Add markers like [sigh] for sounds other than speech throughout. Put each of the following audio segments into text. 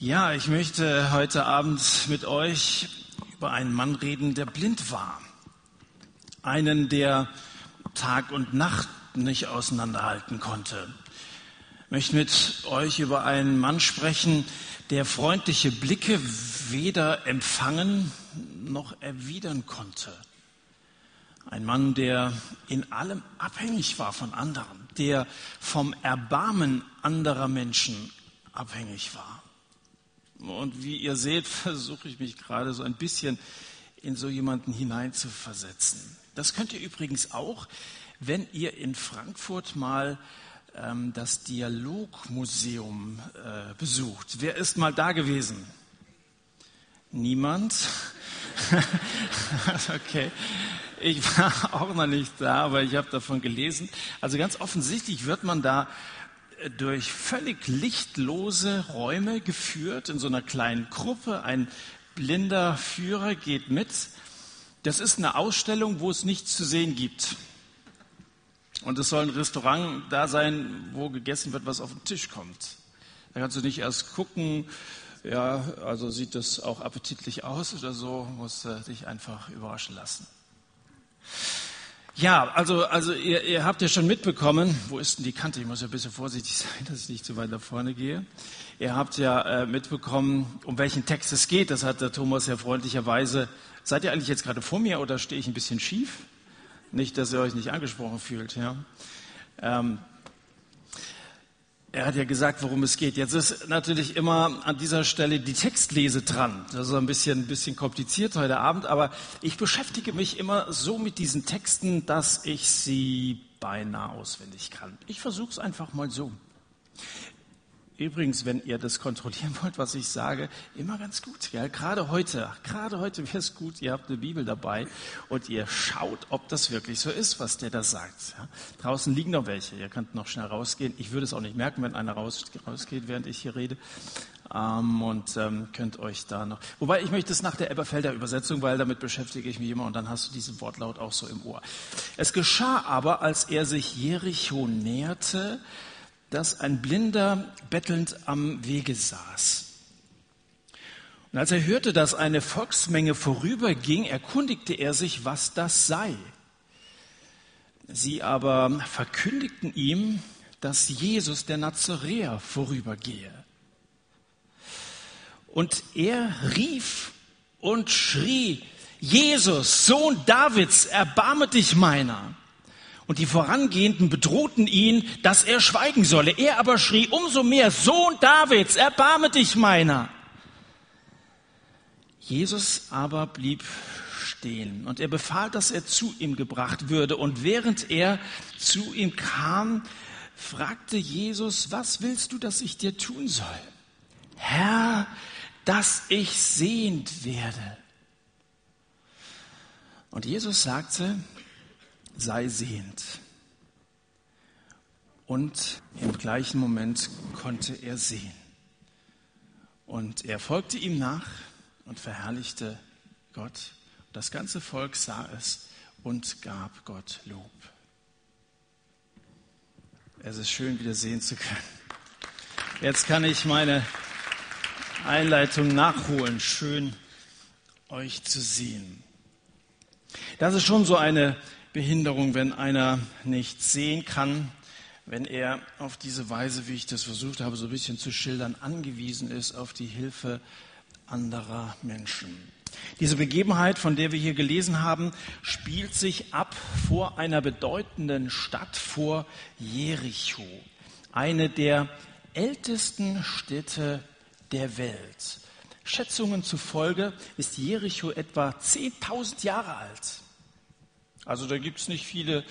Ja, ich möchte heute Abend mit euch über einen Mann reden, der blind war. Einen, der Tag und Nacht nicht auseinanderhalten konnte. Ich möchte mit euch über einen Mann sprechen, der freundliche Blicke weder empfangen noch erwidern konnte. Ein Mann, der in allem abhängig war von anderen, der vom Erbarmen anderer Menschen abhängig war. Und wie ihr seht, [laughs] versuche ich mich gerade so ein bisschen in so jemanden hineinzuversetzen. Das könnt ihr übrigens auch, wenn ihr in Frankfurt mal ähm, das Dialogmuseum äh, besucht. Wer ist mal da gewesen? Niemand? [laughs] okay. Ich war [laughs] auch noch nicht da, aber ich habe davon gelesen. Also ganz offensichtlich wird man da durch völlig lichtlose Räume geführt, in so einer kleinen Gruppe. Ein blinder Führer geht mit. Das ist eine Ausstellung, wo es nichts zu sehen gibt. Und es soll ein Restaurant da sein, wo gegessen wird, was auf den Tisch kommt. Da kannst du nicht erst gucken, ja, also sieht das auch appetitlich aus oder so, musst du dich einfach überraschen lassen. Ja, also, also ihr, ihr habt ja schon mitbekommen, wo ist denn die Kante? Ich muss ja ein bisschen vorsichtig [laughs] sein, dass ich nicht zu weit nach vorne gehe. Ihr habt ja äh, mitbekommen, um welchen Text es geht. Das hat der Thomas ja freundlicherweise. Seid ihr eigentlich jetzt gerade vor mir oder stehe ich ein bisschen schief? Nicht, dass ihr euch nicht angesprochen fühlt. Ja. Ähm, er hat ja gesagt, worum es geht. Jetzt ist natürlich immer an dieser Stelle die Textlese dran. Das ist ein bisschen, ein bisschen kompliziert heute Abend, aber ich beschäftige mich immer so mit diesen Texten, dass ich sie beinahe auswendig kann. Ich versuche es einfach mal so. Übrigens, wenn ihr das kontrollieren wollt, was ich sage, immer ganz gut. Ja, gerade heute, gerade heute wäre es gut, ihr habt eine Bibel dabei und ihr schaut, ob das wirklich so ist, was der da sagt. Ja, draußen liegen noch welche. Ihr könnt noch schnell rausgehen. Ich würde es auch nicht merken, wenn einer raus, rausgeht, während ich hier rede. Ähm, und ähm, könnt euch da noch. Wobei ich möchte es nach der Elberfelder Übersetzung, weil damit beschäftige ich mich immer und dann hast du diesen Wortlaut auch so im Ohr. Es geschah aber, als er sich Jericho näherte, dass ein Blinder bettelnd am Wege saß. Und als er hörte, dass eine Volksmenge vorüberging, erkundigte er sich, was das sei. Sie aber verkündigten ihm, dass Jesus der Nazaräer vorübergehe. Und er rief und schrie, Jesus, Sohn Davids, erbarme dich meiner. Und die Vorangehenden bedrohten ihn, dass er schweigen solle. Er aber schrie umso mehr, Sohn Davids, erbarme dich meiner. Jesus aber blieb stehen und er befahl, dass er zu ihm gebracht würde. Und während er zu ihm kam, fragte Jesus, was willst du, dass ich dir tun soll? Herr, dass ich sehend werde. Und Jesus sagte, sei sehend. Und im gleichen Moment konnte er sehen. Und er folgte ihm nach und verherrlichte Gott. Das ganze Volk sah es und gab Gott Lob. Es ist schön, wieder sehen zu können. Jetzt kann ich meine Einleitung nachholen. Schön, euch zu sehen. Das ist schon so eine Behinderung, wenn einer nicht sehen kann, wenn er auf diese Weise, wie ich das versucht habe, so ein bisschen zu schildern, angewiesen ist auf die Hilfe anderer Menschen. Diese Begebenheit, von der wir hier gelesen haben, spielt sich ab vor einer bedeutenden Stadt, vor Jericho, eine der ältesten Städte der Welt. Schätzungen zufolge ist Jericho etwa 10.000 Jahre alt. Also da gibt es nicht viele,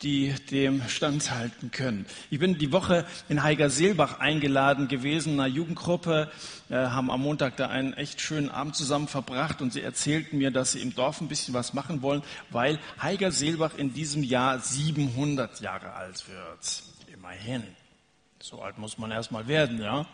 die dem standhalten können. Ich bin die Woche in Heiger-Seelbach eingeladen gewesen, einer Jugendgruppe, äh, haben am Montag da einen echt schönen Abend zusammen verbracht und sie erzählten mir, dass sie im Dorf ein bisschen was machen wollen, weil Heiger-Seelbach in diesem Jahr 700 Jahre alt wird. Immerhin. So alt muss man erst mal werden, ja.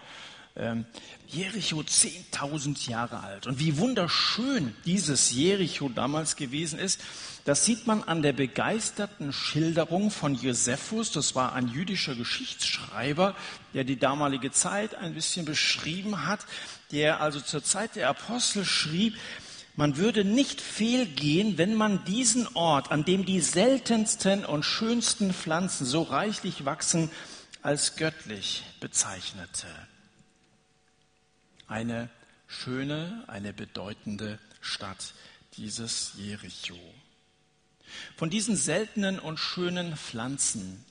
Ähm, Jericho 10.000 Jahre alt. Und wie wunderschön dieses Jericho damals gewesen ist, das sieht man an der begeisterten Schilderung von Josephus. Das war ein jüdischer Geschichtsschreiber, der die damalige Zeit ein bisschen beschrieben hat, der also zur Zeit der Apostel schrieb, man würde nicht fehlgehen, wenn man diesen Ort, an dem die seltensten und schönsten Pflanzen so reichlich wachsen, als göttlich bezeichnete eine schöne, eine bedeutende Stadt, dieses Jericho. Von diesen seltenen und schönen Pflanzen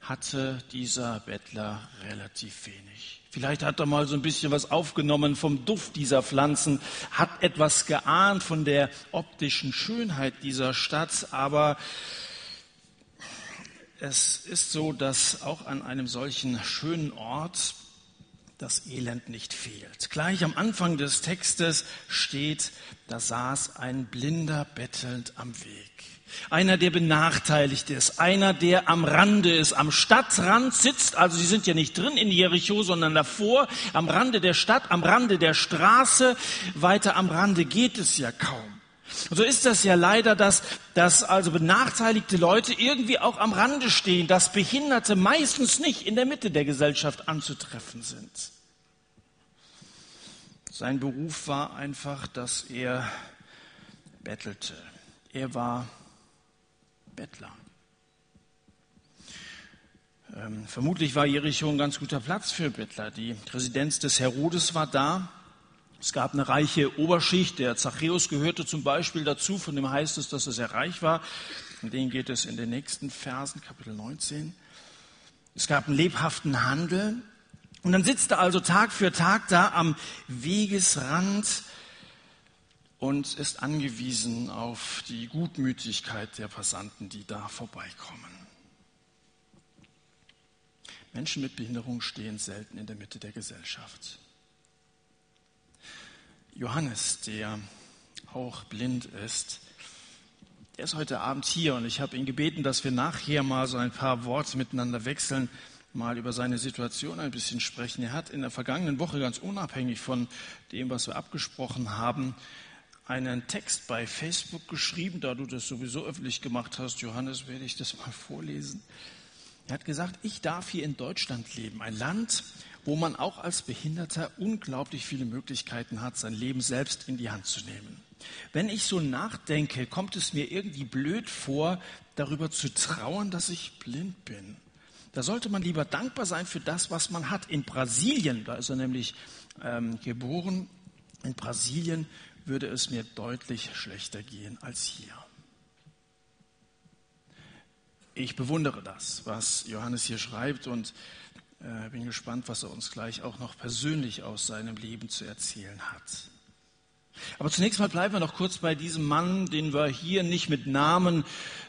hatte dieser Bettler relativ wenig. Vielleicht hat er mal so ein bisschen was aufgenommen vom Duft dieser Pflanzen, hat etwas geahnt von der optischen Schönheit dieser Stadt, aber es ist so, dass auch an einem solchen schönen Ort das Elend nicht fehlt. Gleich am Anfang des Textes steht, da saß ein Blinder bettelnd am Weg. Einer, der benachteiligt ist, einer, der am Rande ist, am Stadtrand sitzt, also sie sind ja nicht drin in Jericho, sondern davor, am Rande der Stadt, am Rande der Straße, weiter am Rande geht es ja kaum. Und so ist das ja leider, dass, dass also benachteiligte Leute irgendwie auch am Rande stehen, dass Behinderte meistens nicht in der Mitte der Gesellschaft anzutreffen sind. Sein Beruf war einfach, dass er bettelte. Er war Bettler. Ähm, vermutlich war Jericho ein ganz guter Platz für Bettler. Die Residenz des Herodes war da. Es gab eine reiche Oberschicht, der Zachäus gehörte zum Beispiel dazu, von dem heißt es, dass er sehr reich war. Von denen geht es in den nächsten Versen, Kapitel 19. Es gab einen lebhaften Handel. Und dann sitzt er also Tag für Tag da am Wegesrand und ist angewiesen auf die Gutmütigkeit der Passanten, die da vorbeikommen. Menschen mit Behinderung stehen selten in der Mitte der Gesellschaft. Johannes, der auch blind ist, der ist heute Abend hier und ich habe ihn gebeten, dass wir nachher mal so ein paar Worte miteinander wechseln, mal über seine Situation ein bisschen sprechen. Er hat in der vergangenen Woche ganz unabhängig von dem, was wir abgesprochen haben, einen Text bei Facebook geschrieben. Da du das sowieso öffentlich gemacht hast, Johannes, werde ich das mal vorlesen. Er hat gesagt, ich darf hier in Deutschland leben, ein Land, wo man auch als Behinderter unglaublich viele Möglichkeiten hat, sein Leben selbst in die Hand zu nehmen. Wenn ich so nachdenke, kommt es mir irgendwie blöd vor, darüber zu trauern, dass ich blind bin. Da sollte man lieber dankbar sein für das, was man hat. In Brasilien, da ist er nämlich ähm, geboren, in Brasilien würde es mir deutlich schlechter gehen als hier. Ich bewundere das, was Johannes hier schreibt und äh, bin gespannt, was er uns gleich auch noch persönlich aus seinem Leben zu erzählen hat. Aber zunächst mal bleiben wir noch kurz bei diesem Mann, den wir hier nicht mit Namen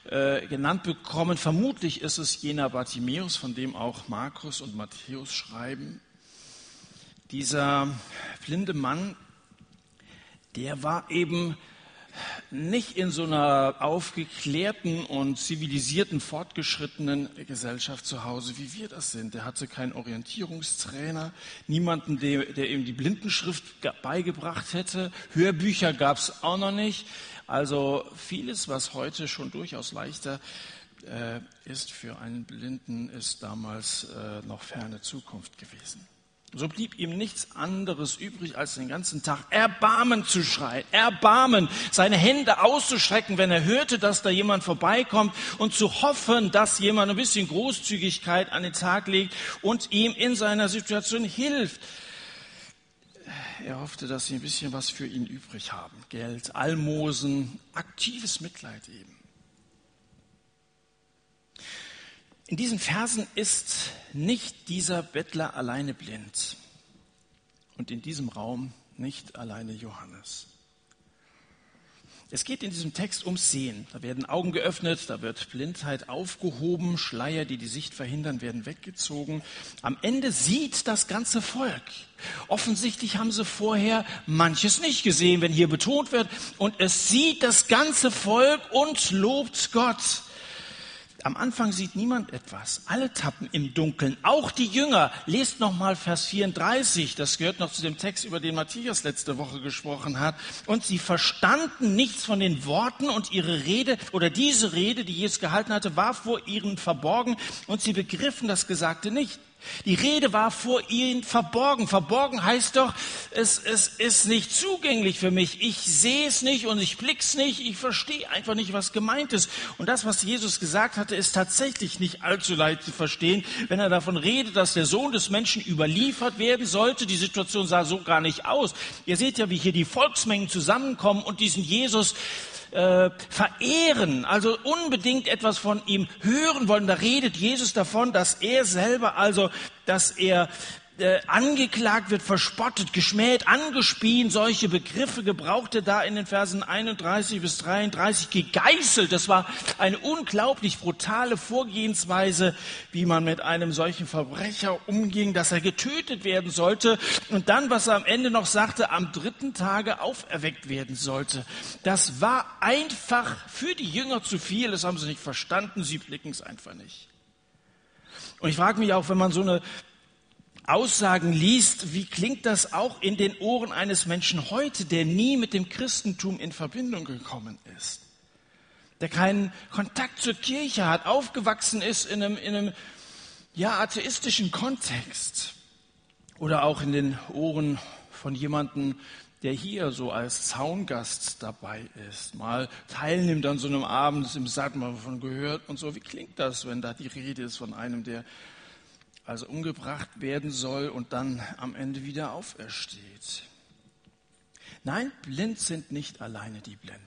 äh, genannt bekommen. Vermutlich ist es jener Bartimäus, von dem auch Markus und Matthäus schreiben. Dieser blinde Mann, der war eben nicht in so einer aufgeklärten und zivilisierten, fortgeschrittenen Gesellschaft zu Hause, wie wir das sind. Er hatte keinen Orientierungstrainer, niemanden, der, der ihm die Blindenschrift beigebracht hätte. Hörbücher gab es auch noch nicht. Also vieles, was heute schon durchaus leichter äh, ist für einen Blinden, ist damals äh, noch ferne Zukunft gewesen. So blieb ihm nichts anderes übrig, als den ganzen Tag Erbarmen zu schreien, Erbarmen, seine Hände auszustrecken, wenn er hörte, dass da jemand vorbeikommt und zu hoffen, dass jemand ein bisschen Großzügigkeit an den Tag legt und ihm in seiner Situation hilft. Er hoffte, dass sie ein bisschen was für ihn übrig haben. Geld, Almosen, aktives Mitleid eben. In diesen Versen ist nicht dieser Bettler alleine blind und in diesem Raum nicht alleine Johannes. Es geht in diesem Text ums Sehen. Da werden Augen geöffnet, da wird Blindheit aufgehoben, Schleier, die die Sicht verhindern, werden weggezogen. Am Ende sieht das ganze Volk. Offensichtlich haben sie vorher manches nicht gesehen, wenn hier betont wird. Und es sieht das ganze Volk und lobt Gott. Am Anfang sieht niemand etwas. Alle tappen im Dunkeln. Auch die Jünger. Lest nochmal Vers 34. Das gehört noch zu dem Text, über den Matthias letzte Woche gesprochen hat. Und sie verstanden nichts von den Worten und ihre Rede oder diese Rede, die Jesus gehalten hatte, war vor ihnen verborgen und sie begriffen das Gesagte nicht. Die Rede war vor ihnen verborgen. Verborgen heißt doch, es, es ist nicht zugänglich für mich. Ich sehe es nicht und ich blick's nicht. Ich verstehe einfach nicht, was gemeint ist. Und das, was Jesus gesagt hatte, ist tatsächlich nicht allzu leicht zu verstehen, wenn er davon redet, dass der Sohn des Menschen überliefert werden sollte. Die Situation sah so gar nicht aus. Ihr seht ja, wie hier die Volksmengen zusammenkommen und diesen Jesus äh, verehren, also unbedingt etwas von ihm hören wollen. Da redet Jesus davon, dass er selber, also dass er äh, angeklagt wird, verspottet, geschmäht, angespien, solche Begriffe gebraucht er da in den Versen 31 bis 33, gegeißelt. Das war eine unglaublich brutale Vorgehensweise, wie man mit einem solchen Verbrecher umging, dass er getötet werden sollte und dann, was er am Ende noch sagte, am dritten Tage auferweckt werden sollte. Das war einfach für die Jünger zu viel, das haben sie nicht verstanden, sie blicken es einfach nicht. Und ich frage mich auch, wenn man so eine Aussagen liest, wie klingt das auch in den Ohren eines Menschen heute, der nie mit dem Christentum in Verbindung gekommen ist, der keinen Kontakt zur Kirche hat, aufgewachsen ist in einem, in einem ja, atheistischen Kontext oder auch in den Ohren von jemandem, der hier so als Zaungast dabei ist, mal teilnimmt an so einem Abend, im Satt mal davon gehört und so. Wie klingt das, wenn da die Rede ist von einem, der also umgebracht werden soll und dann am Ende wieder aufersteht. Nein, blind sind nicht alleine die Blinden.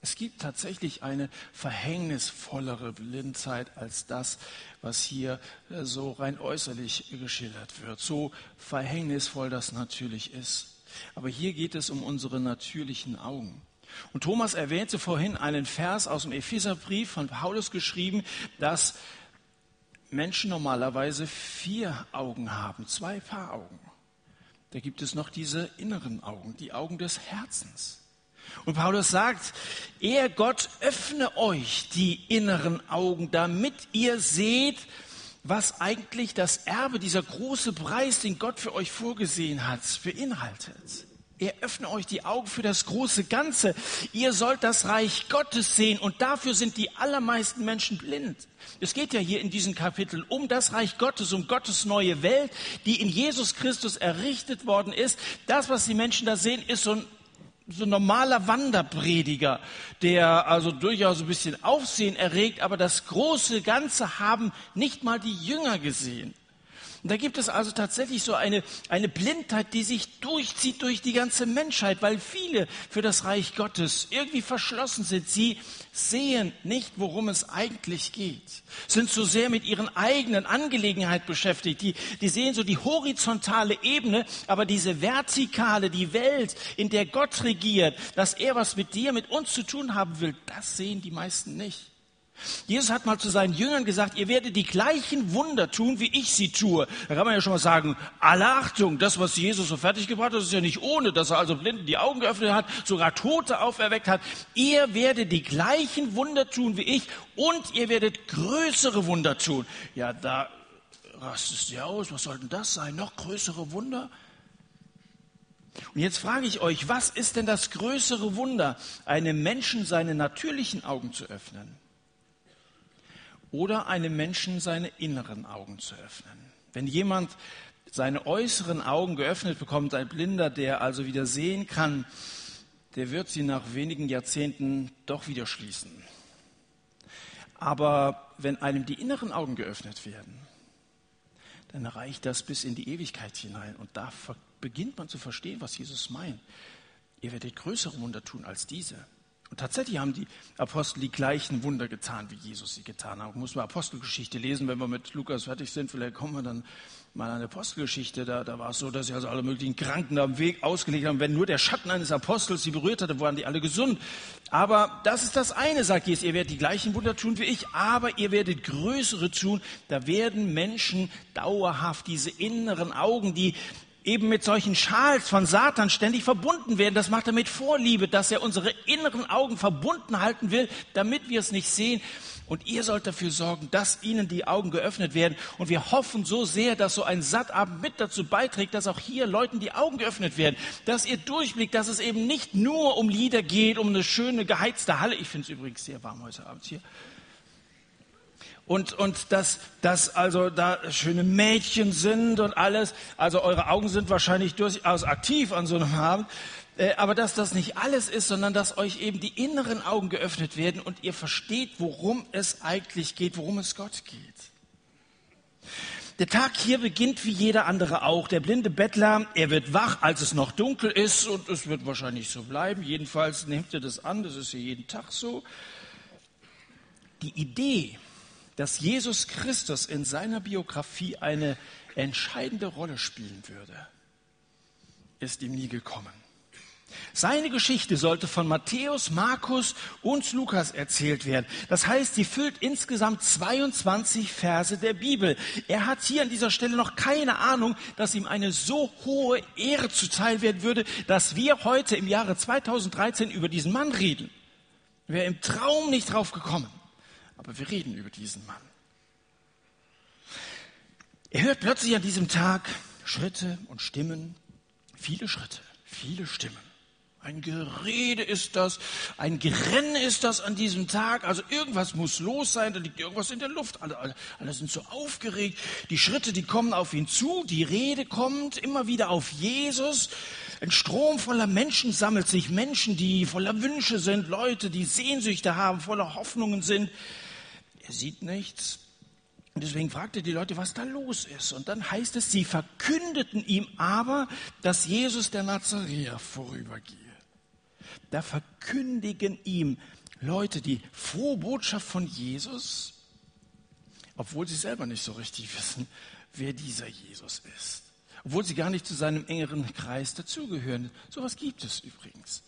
Es gibt tatsächlich eine verhängnisvollere Blindheit als das, was hier äh, so rein äußerlich geschildert wird. So verhängnisvoll das natürlich ist. Aber hier geht es um unsere natürlichen Augen. Und Thomas erwähnte vorhin einen Vers aus dem Epheserbrief von Paulus geschrieben, dass Menschen normalerweise vier Augen haben, zwei Paar Augen. Da gibt es noch diese inneren Augen, die Augen des Herzens. Und Paulus sagt, er Gott öffne euch die inneren Augen, damit ihr seht, was eigentlich das Erbe, dieser große Preis, den Gott für euch vorgesehen hat, beinhaltet. Er öffne euch die Augen für das große Ganze. Ihr sollt das Reich Gottes sehen und dafür sind die allermeisten Menschen blind. Es geht ja hier in diesem Kapitel um das Reich Gottes, um Gottes neue Welt, die in Jesus Christus errichtet worden ist. Das, was die Menschen da sehen, ist so ein, so ein normaler Wanderprediger, der also durchaus ein bisschen Aufsehen erregt, aber das große Ganze haben nicht mal die Jünger gesehen. Und da gibt es also tatsächlich so eine, eine Blindheit, die sich durchzieht durch die ganze Menschheit, weil viele für das Reich Gottes irgendwie verschlossen sind. Sie sehen nicht, worum es eigentlich geht, sind so sehr mit ihren eigenen Angelegenheiten beschäftigt. Die, die sehen so die horizontale Ebene, aber diese vertikale, die Welt, in der Gott regiert, dass er was mit dir, mit uns zu tun haben will, das sehen die meisten nicht. Jesus hat mal zu seinen Jüngern gesagt, ihr werdet die gleichen Wunder tun, wie ich sie tue. Da kann man ja schon mal sagen, alle Achtung, das, was Jesus so fertiggebracht hat, ist ja nicht ohne, dass er also Blinden die Augen geöffnet hat, sogar Tote auferweckt hat. Ihr werdet die gleichen Wunder tun wie ich und ihr werdet größere Wunder tun. Ja, da rastest du aus, was soll denn das sein? Noch größere Wunder? Und jetzt frage ich euch, was ist denn das größere Wunder, einem Menschen seine natürlichen Augen zu öffnen? Oder einem Menschen seine inneren Augen zu öffnen. Wenn jemand seine äußeren Augen geöffnet bekommt, ein Blinder, der also wieder sehen kann, der wird sie nach wenigen Jahrzehnten doch wieder schließen. Aber wenn einem die inneren Augen geöffnet werden, dann reicht das bis in die Ewigkeit hinein. Und da beginnt man zu verstehen, was Jesus meint. Ihr werdet größere Wunder tun als diese. Und tatsächlich haben die Apostel die gleichen Wunder getan, wie Jesus sie getan hat. Muss man Apostelgeschichte lesen, wenn wir mit Lukas fertig sind. Vielleicht kommen wir dann mal an die Apostelgeschichte. Da, da war es so, dass sie also alle möglichen Kranken am Weg ausgelegt haben. Wenn nur der Schatten eines Apostels sie berührt hatte, waren die alle gesund. Aber das ist das eine, sagt Jesus. Ihr werdet die gleichen Wunder tun wie ich, aber ihr werdet größere tun. Da werden Menschen dauerhaft diese inneren Augen, die eben mit solchen Schals von Satan ständig verbunden werden. Das macht er mit Vorliebe, dass er unsere inneren Augen verbunden halten will, damit wir es nicht sehen. Und ihr sollt dafür sorgen, dass ihnen die Augen geöffnet werden. Und wir hoffen so sehr, dass so ein Sattabend mit dazu beiträgt, dass auch hier Leuten die Augen geöffnet werden. Dass ihr durchblickt, dass es eben nicht nur um Lieder geht, um eine schöne geheizte Halle. Ich finde es übrigens sehr warm heute Abend hier und, und dass, dass also da schöne Mädchen sind und alles. Also eure Augen sind wahrscheinlich durchaus aktiv an so einem Abend. Äh, aber dass das nicht alles ist, sondern dass euch eben die inneren Augen geöffnet werden und ihr versteht, worum es eigentlich geht, worum es Gott geht. Der Tag hier beginnt wie jeder andere auch. Der blinde Bettler, er wird wach, als es noch dunkel ist und es wird wahrscheinlich so bleiben. Jedenfalls nehmt ihr das an, das ist ja jeden Tag so. Die Idee, dass Jesus Christus in seiner Biografie eine entscheidende Rolle spielen würde, ist ihm nie gekommen. Seine Geschichte sollte von Matthäus, Markus und Lukas erzählt werden. Das heißt, sie füllt insgesamt 22 Verse der Bibel. Er hat hier an dieser Stelle noch keine Ahnung, dass ihm eine so hohe Ehre zuteil werden würde, dass wir heute im Jahre 2013 über diesen Mann reden. Wäre im Traum nicht drauf gekommen. Aber wir reden über diesen Mann. Er hört plötzlich an diesem Tag Schritte und Stimmen, viele Schritte, viele Stimmen. Ein Gerede ist das, ein Gerenne ist das an diesem Tag. Also irgendwas muss los sein, da liegt irgendwas in der Luft. Alle, alle, alle sind so aufgeregt. Die Schritte, die kommen auf ihn zu, die Rede kommt immer wieder auf Jesus. Ein Strom voller Menschen sammelt sich, Menschen, die voller Wünsche sind, Leute, die Sehnsüchte haben, voller Hoffnungen sind. Er sieht nichts. Und deswegen fragte die Leute, was da los ist. Und dann heißt es, sie verkündeten ihm aber, dass Jesus der Nazareer vorübergehe. Da verkündigen ihm Leute die frohe Botschaft von Jesus, obwohl sie selber nicht so richtig wissen, wer dieser Jesus ist. Obwohl sie gar nicht zu seinem engeren Kreis dazugehören. Sowas gibt es übrigens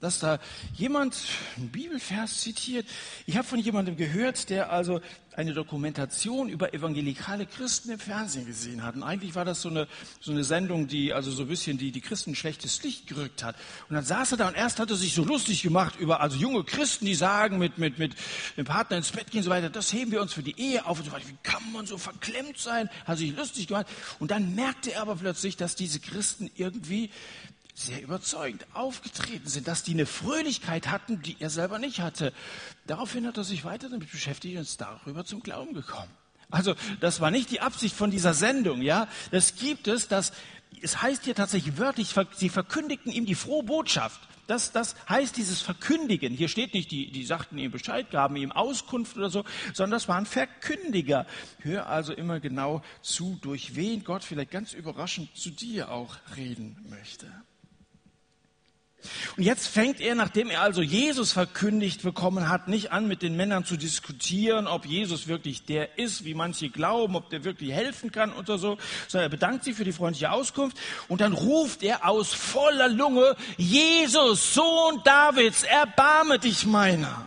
dass da jemand einen Bibelvers zitiert. Ich habe von jemandem gehört, der also eine Dokumentation über evangelikale Christen im Fernsehen gesehen hat. Und eigentlich war das so eine, so eine Sendung, die also so ein bisschen die, die Christen schlechtes Licht gerückt hat. Und dann saß er da und erst hat er sich so lustig gemacht über also junge Christen, die sagen, mit, mit, mit dem Partner ins Bett gehen und so weiter, das heben wir uns für die Ehe auf und so weiter. Wie kann man so verklemmt sein? Hat sich lustig gemacht. Und dann merkte er aber plötzlich, dass diese Christen irgendwie sehr überzeugend aufgetreten sind, dass die eine Fröhlichkeit hatten, die er selber nicht hatte. Daraufhin hat er sich weiter damit beschäftigt und ist darüber zum Glauben gekommen. Also, das war nicht die Absicht von dieser Sendung, ja. Das gibt es, dass, es heißt hier tatsächlich wörtlich, sie verkündigten ihm die frohe Botschaft. Das, das heißt dieses Verkündigen. Hier steht nicht, die, die sagten ihm Bescheid, gaben ihm Auskunft oder so, sondern das waren Verkündiger. Hör also immer genau zu, durch wen Gott vielleicht ganz überraschend zu dir auch reden möchte. Und jetzt fängt er, nachdem er also Jesus verkündigt bekommen hat, nicht an, mit den Männern zu diskutieren, ob Jesus wirklich der ist, wie manche glauben, ob der wirklich helfen kann oder so, sondern er bedankt sich für die freundliche Auskunft und dann ruft er aus voller Lunge, Jesus, Sohn Davids, erbarme dich meiner.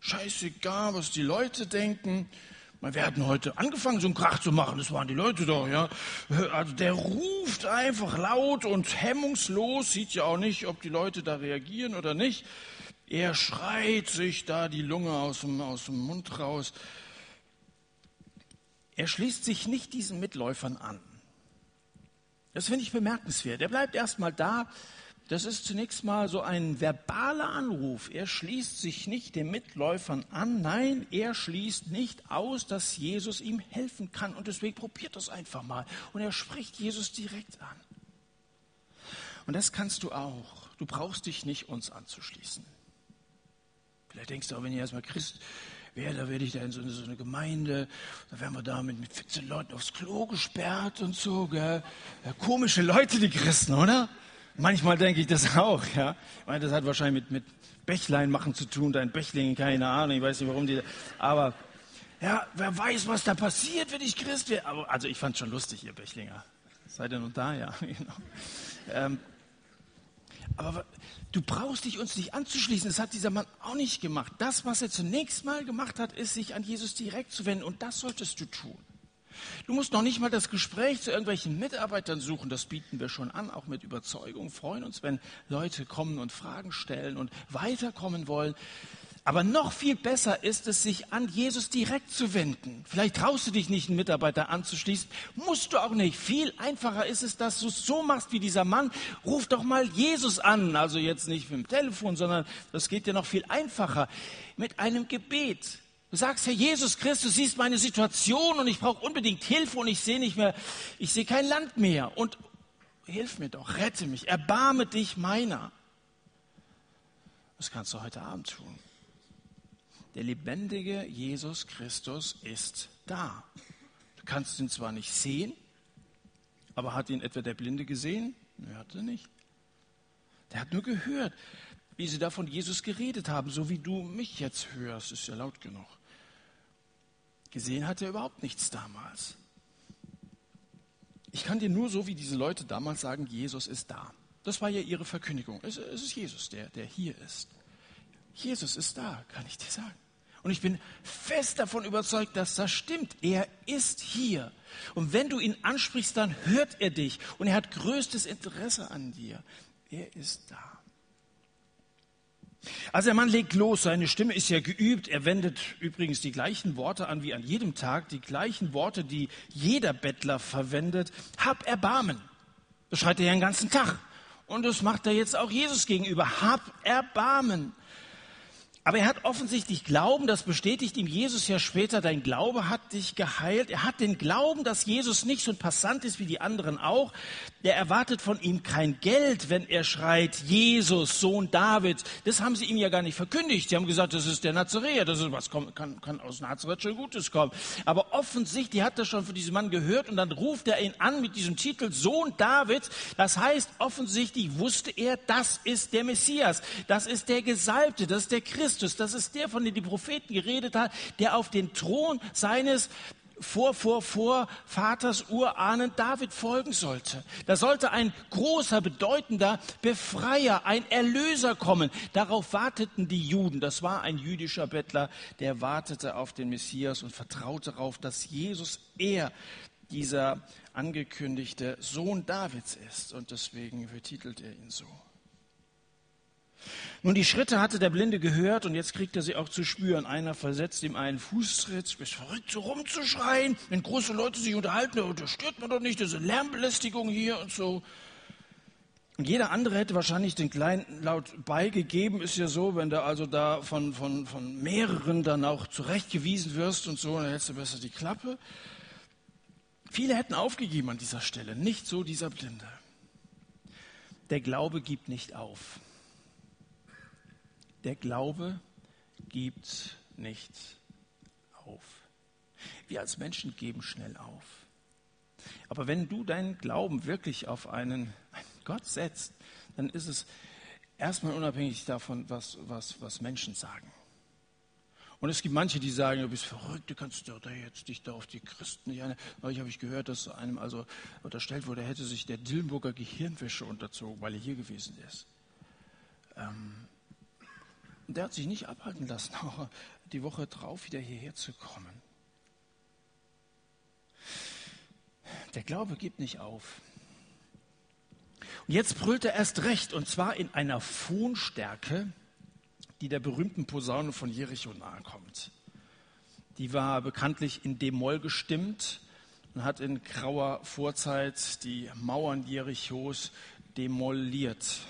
Scheißegal, was die Leute denken. Wir hatten heute angefangen, so einen Krach zu machen. Das waren die Leute doch, ja. Also der ruft einfach laut und hemmungslos, sieht ja auch nicht, ob die Leute da reagieren oder nicht. Er schreit sich da die Lunge aus dem, aus dem Mund raus. Er schließt sich nicht diesen Mitläufern an. Das finde ich bemerkenswert. Er bleibt erstmal da, das ist zunächst mal so ein verbaler Anruf. Er schließt sich nicht den Mitläufern an. Nein, er schließt nicht aus, dass Jesus ihm helfen kann. Und deswegen probiert das einfach mal. Und er spricht Jesus direkt an. Und das kannst du auch. Du brauchst dich nicht uns anzuschließen. Vielleicht denkst du auch, wenn ich erstmal Christ wäre, da werde ich da in so eine, Gemeinde, da werden wir da mit, mit 14 Leuten aufs Klo gesperrt und so. Gell? Ja, komische Leute, die Christen, oder? Manchmal denke ich das [laughs] auch, ja. Ich meine, das hat wahrscheinlich mit, mit Bächlein machen zu tun, dein Bächling, keine Ahnung, ich weiß nicht, warum die, aber, ja, wer weiß, was da passiert, wenn ich Christ wäre. Aber, also, ich fand schon lustig, ihr Bächlinger. Seid ihr noch da? Ja, [laughs] genau. Ähm, aber du brauchst dich uns nicht anzuschließen. Das hat dieser Mann auch nicht gemacht. Das, was er zunächst mal gemacht hat, ist, sich an Jesus direkt zu wenden. Und das solltest du tun. Du musst noch nicht mal das Gespräch zu irgendwelchen Mitarbeitern suchen. Das bieten wir schon an, auch mit Überzeugung. Freuen uns, wenn Leute kommen und Fragen stellen und weiterkommen wollen. Aber noch viel besser ist es, sich an Jesus direkt zu wenden. Vielleicht traust du dich nicht, einen Mitarbeiter anzuschließen. Musst du auch nicht. Viel einfacher ist es, dass du es so machst wie dieser Mann. Ruf doch mal Jesus an. Also jetzt nicht mit dem Telefon, sondern das geht ja noch viel einfacher. Mit einem Gebet. Du sagst, Herr Jesus Christus, du siehst meine Situation und ich brauche unbedingt Hilfe und ich sehe nicht mehr, ich sehe kein Land mehr. Und hilf mir doch, rette mich, erbarme dich meiner. Das kannst du heute Abend tun. Der lebendige Jesus Christus ist da. Du kannst ihn zwar nicht sehen, aber hat ihn etwa der Blinde gesehen? Er hatte nicht. Der hat nur gehört, wie sie da von Jesus geredet haben, so wie du mich jetzt hörst, ist ja laut genug. Gesehen hat er überhaupt nichts damals. Ich kann dir nur so wie diese Leute damals sagen, Jesus ist da. Das war ja ihre Verkündigung. Es, ist Jesus, der, der hier ist. Jesus ist da, kann ich dir sagen. Und ich bin fest davon überzeugt, dass das stimmt. Er ist hier. Und wenn du ihn ansprichst, dann hört er dich. Und er hat größtes Interesse an dir. Er ist da. Also der Mann legt los, seine Stimme ist ja geübt. Er wendet übrigens die gleichen Worte an wie an jedem Tag, die gleichen Worte, die jeder Bettler verwendet. Hab Erbarmen. Das schreit er ja den ganzen Tag. Und das macht er jetzt auch Jesus gegenüber. Hab Erbarmen. Aber er hat offensichtlich Glauben, das bestätigt ihm Jesus ja später, dein Glaube hat dich geheilt. Er hat den Glauben, dass Jesus nicht so ein Passant ist wie die anderen auch. Der erwartet von ihm kein Geld, wenn er schreit, Jesus, Sohn David. Das haben sie ihm ja gar nicht verkündigt. Sie haben gesagt, das ist der Nazaräer, das ist was kann, kann aus Nazareth schon Gutes kommen. Aber offensichtlich hat er schon von diesem Mann gehört und dann ruft er ihn an mit diesem Titel Sohn David. Das heißt, offensichtlich wusste er, das ist der Messias, das ist der Gesalbte, das ist der Christ. Christus, das ist der, von dem die Propheten geredet haben, der auf den Thron seines vor, vor, vor Vaters Urahnen David folgen sollte. Da sollte ein großer, bedeutender Befreier, ein Erlöser kommen. Darauf warteten die Juden. Das war ein jüdischer Bettler, der wartete auf den Messias und vertraute darauf, dass Jesus er, dieser angekündigte Sohn Davids ist. Und deswegen betitelt er ihn so. Nun, die Schritte hatte der Blinde gehört und jetzt kriegt er sie auch zu spüren. Einer versetzt ihm einen Fußtritt, bist verrückt, so rumzuschreien. Wenn große Leute sich unterhalten, das stört man doch nicht, ist Lärmbelästigung hier und so. Und jeder andere hätte wahrscheinlich den kleinen laut beigegeben. Ist ja so, wenn du also da von, von, von mehreren dann auch zurechtgewiesen wirst und so, dann hältst du besser die Klappe. Viele hätten aufgegeben an dieser Stelle, nicht so dieser Blinde. Der Glaube gibt nicht auf. Der Glaube gibt nicht auf. Wir als Menschen geben schnell auf. Aber wenn du deinen Glauben wirklich auf einen, Gott setzt, dann ist es erstmal unabhängig davon, was, was, was Menschen sagen. Und es gibt manche, die sagen, du bist verrückt, du kannst doch da jetzt dich da auf die Christen nicht eine. Neulich habe ich gehört, dass einem also unterstellt wurde, er hätte sich der Dillenburger Gehirnwäsche unterzogen, weil er hier gewesen ist. Ähm, der hat sich nicht abhalten lassen, [laughs] auch die Woche drauf wieder hierher zu kommen. Der Glaube gibt nicht auf. Und jetzt brüllt er erst recht, und zwar in einer Phonstärke, die der berühmten Posaune von Jericho nahe kommt. Die war bekanntlich in D-Moll gestimmt und hat in grauer Vorzeit die Mauern Jerichos demoliert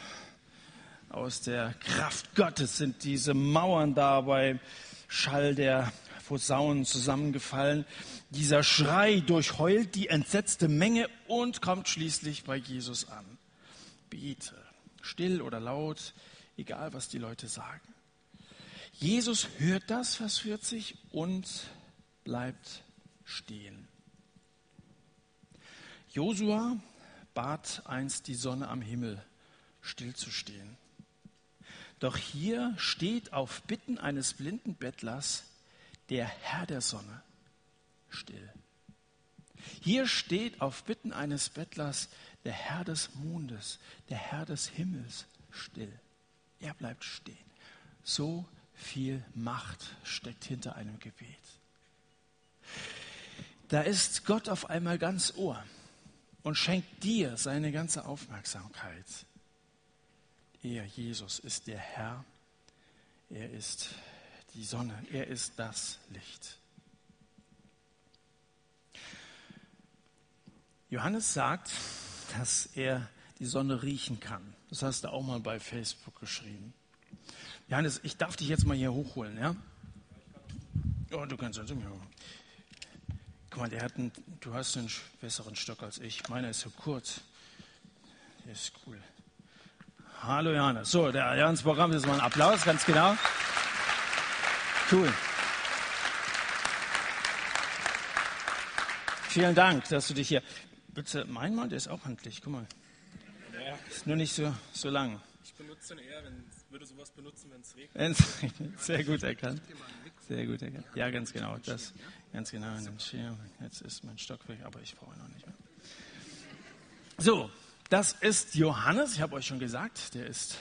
aus der Kraft Gottes sind diese Mauern da bei Schall der Posaunen zusammengefallen. Dieser Schrei durchheult die entsetzte Menge und kommt schließlich bei Jesus an. Biete, still oder laut, egal was die Leute sagen. Jesus hört das, Vers 40, und bleibt stehen. Josua bat einst die Sonne am Himmel stillzustehen. Doch hier steht auf Bitten eines blinden Bettlers der Herr der Sonne still. Hier steht auf Bitten eines Bettlers der Herr des Mondes, der Herr des Himmels still. Er bleibt stehen. So viel Macht steckt hinter einem Gebet. Da ist Gott auf einmal ganz Ohr und schenkt dir seine ganze Aufmerksamkeit. Er, Jesus, ist der Herr. Er ist die Sonne. Er ist das Licht. Johannes sagt, dass er die Sonne riechen kann. Das hast du auch mal bei Facebook geschrieben. Johannes, ich darf dich jetzt mal hier hochholen, ja? Oh, du kannst also mir. Guck mal, der hat einen, du hast einen besseren Stock als ich. Meiner ist so kurz. Der ist cool. Hallo Johannes. So, der Johannes Programm ist mal ein Applaus, ganz genau. Cool. Vielen Dank, dass du dich hier. Bitte, mein Mann, der ist auch handlich. Guck mal. Ja. Ist nur nicht so, so lang. Ich benutze ihn eher, wenn, würde sowas benutzen, wenn es regnet. Sehr gut erkannt. Sehr gut erkannt. Ja, ganz genau. Das, ganz genau. Jetzt ist mein Stock weg, aber ich brauche ihn noch nicht mehr. So, das ist Johannes. Ich habe euch schon gesagt, der ist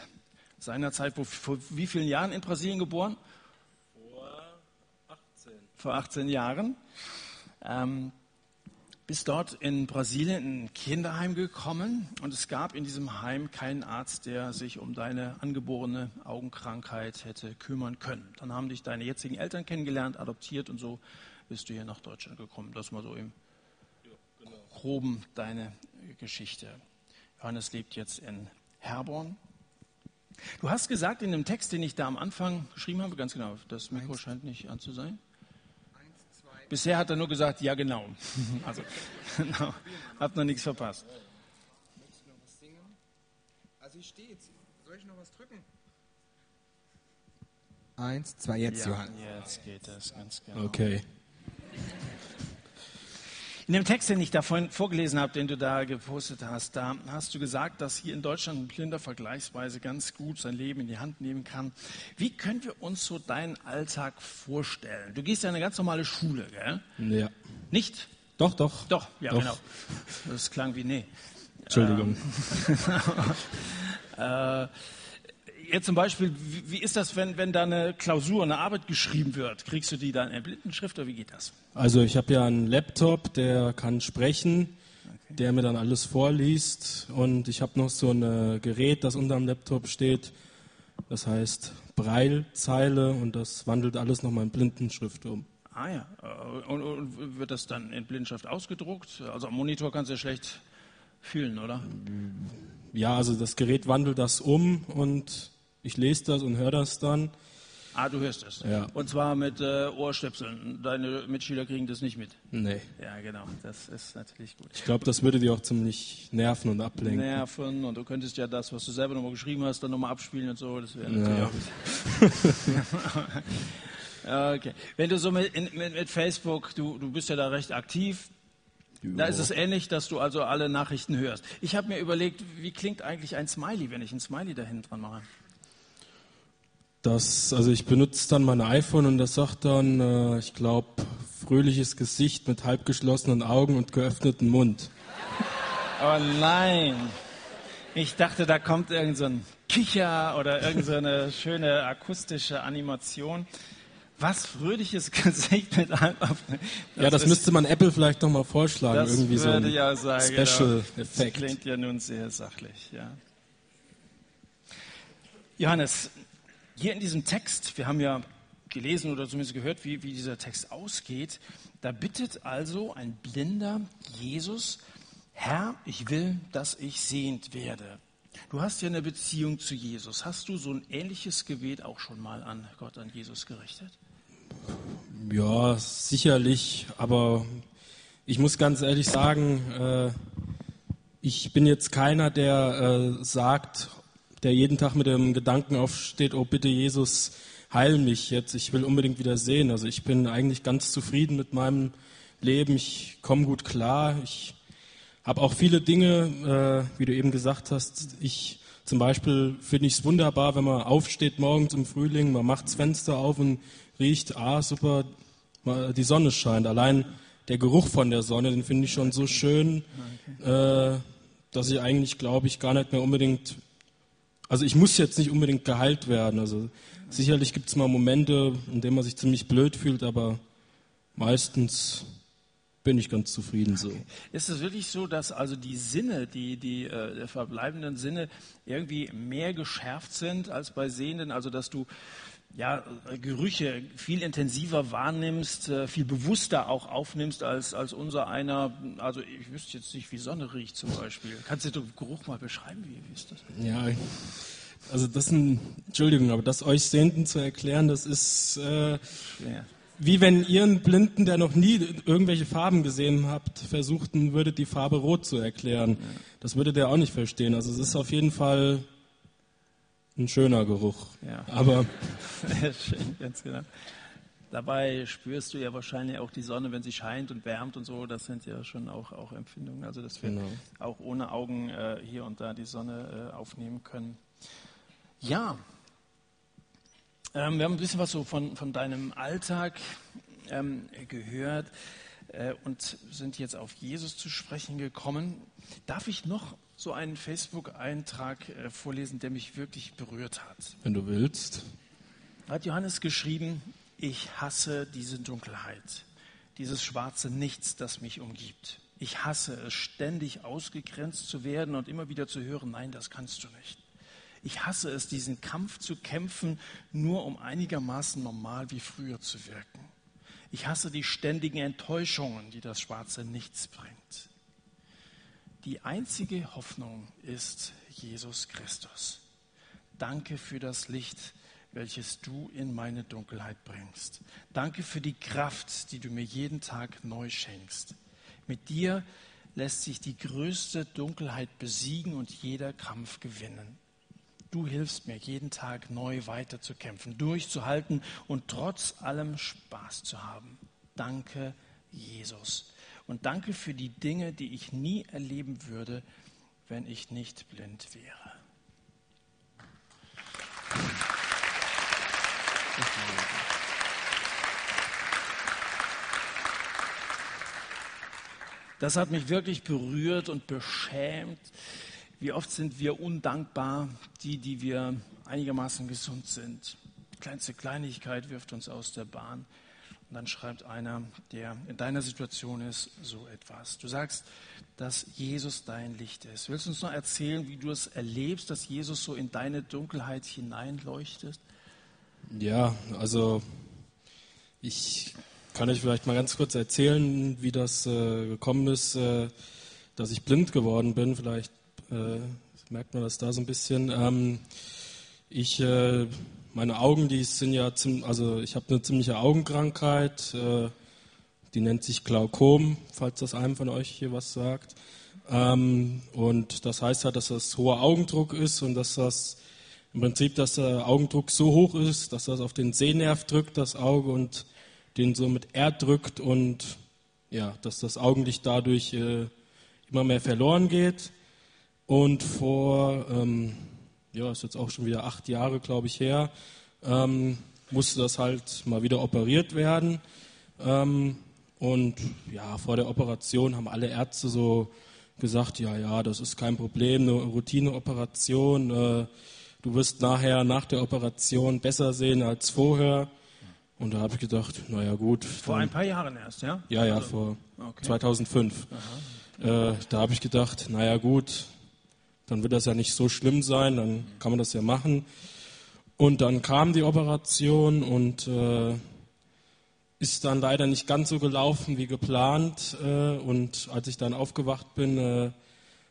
seinerzeit vor, vor wie vielen Jahren in Brasilien geboren? Vor 18. Vor 18 Jahren. Ähm, bist dort in Brasilien in ein Kinderheim gekommen und es gab in diesem Heim keinen Arzt, der sich um deine angeborene Augenkrankheit hätte kümmern können. Dann haben dich deine jetzigen Eltern kennengelernt, adoptiert und so bist du hier nach Deutschland gekommen. Das mal so im ja, genau. groben deine Geschichte. Johannes lebt jetzt in Herborn. Du hast gesagt in dem Text, den ich da am Anfang geschrieben habe, ganz genau, das Mikro scheint nicht an zu sein. Bisher hat er nur gesagt, ja genau. [laughs] Also, genau. Hab noch nichts verpasst. Möchtest du noch was singen? Also ich stehe jetzt. Soll ich noch was drücken? Eins, zwei, jetzt, ja, Johann. Jetzt geht das ganz genau. Okay. In dem Text, den ich da vorhin vorgelesen habe, den du da gepostet hast, da hast du gesagt, dass hier in Deutschland ein Blinder vergleichsweise ganz gut sein Leben in die Hand nehmen kann. Wie können wir uns so deinen Alltag vorstellen? Du gehst ja in eine ganz normale Schule, gell? Ja. Nicht? Doch, doch. Doch, ja, doch. genau. Das klang wie nee. Entschuldigung. Ähm, [laughs] äh, jetzt zum Beispiel, wie, wie, ist das, wenn, wenn da eine Klausur, eine Arbeit geschrieben wird? Kriegst du die dann in Blindenschrift oder wie geht das? Also ich habe ja einen Laptop, der kann sprechen, okay. der mir dann alles vorliest und ich habe noch so ein Gerät, das unter dem Laptop steht, das heißt Breilzeile und das wandelt alles nochmal in Blindenschrift um. Ah ja, und, und wird das dann in Blindenschrift ausgedruckt? Also am Monitor kannst du ja schlecht fühlen, oder? Ja, also das Gerät wandelt das um und ich lese das und höre das dann. Ah, du hörst es. Ja. Und zwar mit äh, Ohrstöpseln. Deine Mitschüler kriegen das nicht mit. Nee. Ja, genau. Das ist natürlich gut. Ich glaube, das würde dir auch ziemlich nerven und ablenken. Nerven und du könntest ja das, was du selber nochmal geschrieben hast, dann nochmal abspielen und so. Das wäre ja. gut. [laughs] okay. Wenn du so mit, in, mit, mit Facebook, du, du bist ja da recht aktiv, da ist es ähnlich, dass du also alle Nachrichten hörst. Ich habe mir überlegt, wie klingt eigentlich ein Smiley, wenn ich ein Smiley da hinten dran mache? Das, also ich benutze dann mein iPhone und das sagt dann, äh, ich glaube, fröhliches Gesicht mit halb geschlossenen Augen und geöffneten Mund. Oh nein. Ich dachte, da kommt irgend so ein Kicher oder irgend so eine schöne akustische Animation. Was fröhliches [laughs] Gesicht mit auf. Ja, das müsste man Apple vielleicht noch mal vorschlagen, das irgendwie so ein ja sagen, Special genau. Effekt. Das klingt ja nun sehr sachlich, ja. Johannes, hier in diesem Text, wir haben ja gelesen oder zumindest gehört, wie, wie dieser Text ausgeht, da bittet also ein Blinder Jesus, Herr, ich will, dass ich sehend werde. Du hast ja eine Beziehung zu Jesus. Hast du so ein ähnliches Gebet auch schon mal an Gott, an Jesus gerichtet? Ja, sicherlich, aber ich muss ganz ehrlich sagen, äh, ich bin jetzt keiner, der äh, sagt, der jeden Tag mit dem Gedanken aufsteht, oh bitte Jesus, heil mich jetzt, ich will unbedingt wieder sehen. Also ich bin eigentlich ganz zufrieden mit meinem Leben, ich komme gut klar, ich habe auch viele Dinge, äh, wie du eben gesagt hast, ich zum Beispiel finde ich es wunderbar, wenn man aufsteht morgens im Frühling, man macht das Fenster auf und riecht, ah super, die Sonne scheint. Allein der Geruch von der Sonne, den finde ich schon so schön, äh, dass ich eigentlich, glaube ich, gar nicht mehr unbedingt also ich muss jetzt nicht unbedingt geheilt werden. Also sicherlich gibt es mal Momente, in denen man sich ziemlich blöd fühlt, aber meistens bin ich ganz zufrieden so. Ist es wirklich so, dass also die Sinne, die, die äh, verbleibenden Sinne irgendwie mehr geschärft sind als bei Sehenden? Also dass du ja, Gerüche viel intensiver wahrnimmst, äh, viel bewusster auch aufnimmst als, als unser einer. Also ich wüsste jetzt nicht, wie Sonne riecht zum Beispiel. Kannst du den Geruch mal beschreiben? Wie, wie ist das? Ja, also das ein, Entschuldigung, aber das euch Sehenden zu erklären, das ist äh, wie wenn ihr einen Blinden, der noch nie irgendwelche Farben gesehen habt, versuchten würdet, die Farbe Rot zu erklären. Ja. Das würde der auch nicht verstehen. Also es ist auf jeden Fall ein schöner Geruch. Ja. Aber [laughs] schön, ganz genau. Dabei spürst du ja wahrscheinlich auch die Sonne, wenn sie scheint und wärmt und so. Das sind ja schon auch, auch Empfindungen. Also, dass wir genau. auch ohne Augen äh, hier und da die Sonne äh, aufnehmen können. Ja, ähm, wir haben ein bisschen was so von, von deinem Alltag ähm, gehört äh, und sind jetzt auf Jesus zu sprechen gekommen. Darf ich noch so einen Facebook-Eintrag äh, vorlesen, der mich wirklich berührt hat. Wenn du willst. Hat Johannes geschrieben, ich hasse diese Dunkelheit, dieses schwarze Nichts, das mich umgibt. Ich hasse es, ständig ausgegrenzt zu werden und immer wieder zu hören, nein, das kannst du nicht. Ich hasse es, diesen Kampf zu kämpfen, nur um einigermaßen normal wie früher zu wirken. Ich hasse die ständigen Enttäuschungen, die das schwarze Nichts bringt. Die einzige Hoffnung ist Jesus Christus. Danke für das Licht, welches du in meine Dunkelheit bringst. Danke für die Kraft, die du mir jeden Tag neu schenkst. Mit dir lässt sich die größte Dunkelheit besiegen und jeder Kampf gewinnen. Du hilfst mir jeden Tag neu weiterzukämpfen, durchzuhalten und trotz allem Spaß zu haben. Danke, Jesus. Und danke für die Dinge, die ich nie erleben würde, wenn ich nicht blind wäre. Das hat mich wirklich berührt und beschämt. Wie oft sind wir undankbar, die, die wir einigermaßen gesund sind. Die kleinste Kleinigkeit wirft uns aus der Bahn. Dann schreibt einer, der in deiner Situation ist, so etwas. Du sagst, dass Jesus dein Licht ist. Willst du uns noch erzählen, wie du es erlebst, dass Jesus so in deine Dunkelheit hineinleuchtet? Ja, also ich kann euch vielleicht mal ganz kurz erzählen, wie das äh, gekommen ist, äh, dass ich blind geworden bin. Vielleicht äh, merkt man das da so ein bisschen. Ähm, ich äh, meine Augen, die sind ja, also ich habe eine ziemliche Augenkrankheit, äh, die nennt sich Glaukom, falls das einem von euch hier was sagt. Ähm, und das heißt halt, dass das hoher Augendruck ist und dass das im Prinzip, dass der Augendruck so hoch ist, dass das auf den Sehnerv drückt, das Auge, und den somit erdrückt und ja, dass das Augenlicht dadurch äh, immer mehr verloren geht. Und vor ähm, ja, ist jetzt auch schon wieder acht Jahre, glaube ich, her, ähm, musste das halt mal wieder operiert werden. Ähm, und ja, vor der Operation haben alle Ärzte so gesagt, ja, ja, das ist kein Problem, eine Routineoperation. Äh, du wirst nachher nach der Operation besser sehen als vorher. Und da habe ich gedacht, naja gut. Vor ein paar Jahren erst, ja? Ja, ja, also, vor okay. 2005. Äh, da habe ich gedacht, naja gut, dann wird das ja nicht so schlimm sein, dann kann man das ja machen. Und dann kam die Operation und äh, ist dann leider nicht ganz so gelaufen wie geplant. Äh, und als ich dann aufgewacht bin, äh,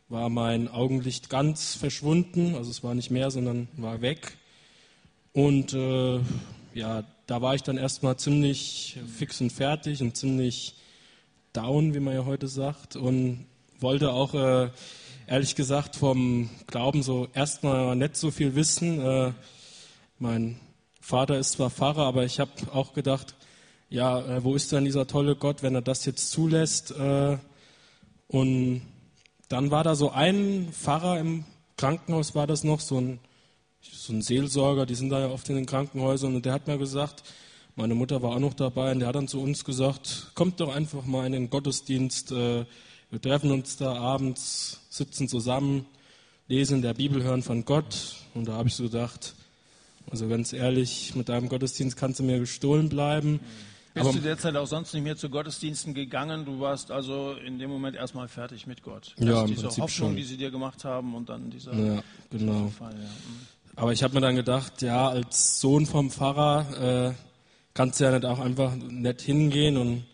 war mein Augenlicht ganz verschwunden. Also es war nicht mehr, sondern war weg. Und äh, ja, da war ich dann erstmal ziemlich fix und fertig und ziemlich down, wie man ja heute sagt. Und wollte auch äh, ehrlich gesagt vom Glauben so erstmal nicht so viel wissen. Äh, mein Vater ist zwar Pfarrer, aber ich habe auch gedacht, ja, äh, wo ist denn dieser tolle Gott, wenn er das jetzt zulässt? Äh, und dann war da so ein Pfarrer im Krankenhaus, war das noch, so ein, so ein Seelsorger, die sind da ja oft in den Krankenhäusern, und der hat mir gesagt, meine Mutter war auch noch dabei, und der hat dann zu uns gesagt, kommt doch einfach mal in den Gottesdienst, äh, wir treffen uns da abends, sitzen zusammen, lesen der Bibel, hören von Gott. Und da habe ich so gedacht, also ganz ehrlich, mit deinem Gottesdienst kannst du mir gestohlen bleiben. Bist du derzeit auch sonst nicht mehr zu Gottesdiensten gegangen? Du warst also in dem Moment erstmal fertig mit Gott. Ja, also im diese Prinzip Hoffnung, schon. die sie dir gemacht haben und dann dieser, Ja, genau. dieser Fall. Ja. Mhm. Aber ich habe mir dann gedacht, ja, als Sohn vom Pfarrer äh, kannst du ja nicht auch einfach nett hingehen und